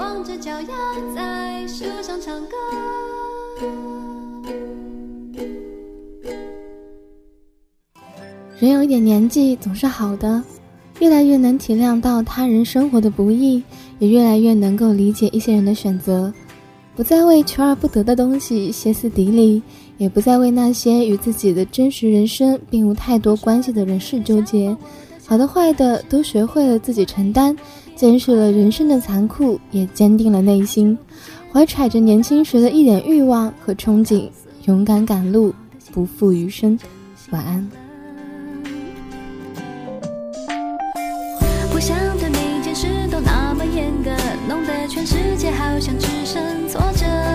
光着脚丫在树上唱歌。人有一点年纪总是好的，越来越能体谅到他人生活的不易，也越来越能够理解一些人的选择，不再为求而不得的东西歇斯底里，也不再为那些与自己的真实人生并无太多关系的人事纠结。好的坏的都学会了自己承担，见识了人生的残酷，也坚定了内心，怀揣着年轻时的一点欲望和憧憬，勇敢赶路，不负余生。晚安。不想对每件事都那么严格，弄得全世界好像只剩挫折。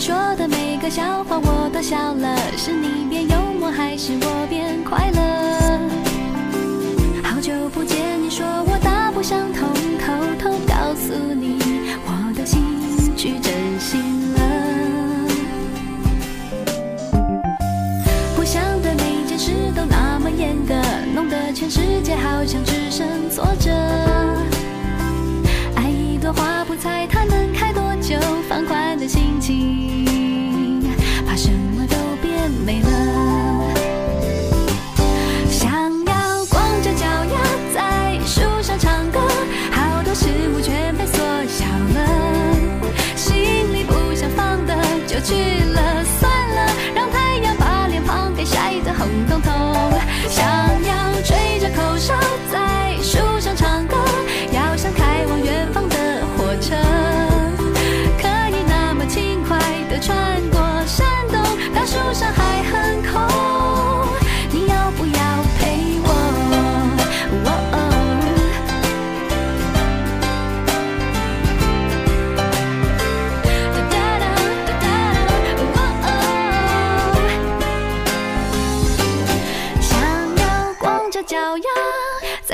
你说的每个笑话我都笑了，是你变幽默还是我变快乐？好久不见，你说我大不相同，偷偷告诉你，我的心去真心。严格，弄得全世界好像只剩挫折。爱一朵花，不猜它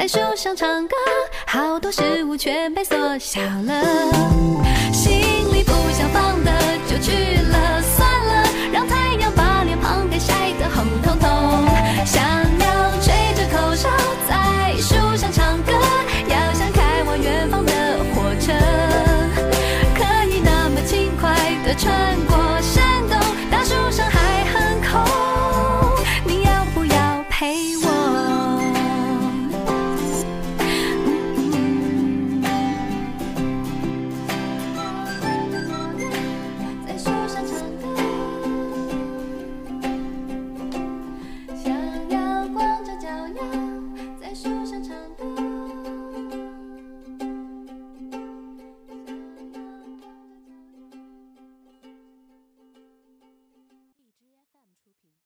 树上唱歌，好多事物全被缩小了，心里不想放的就去了，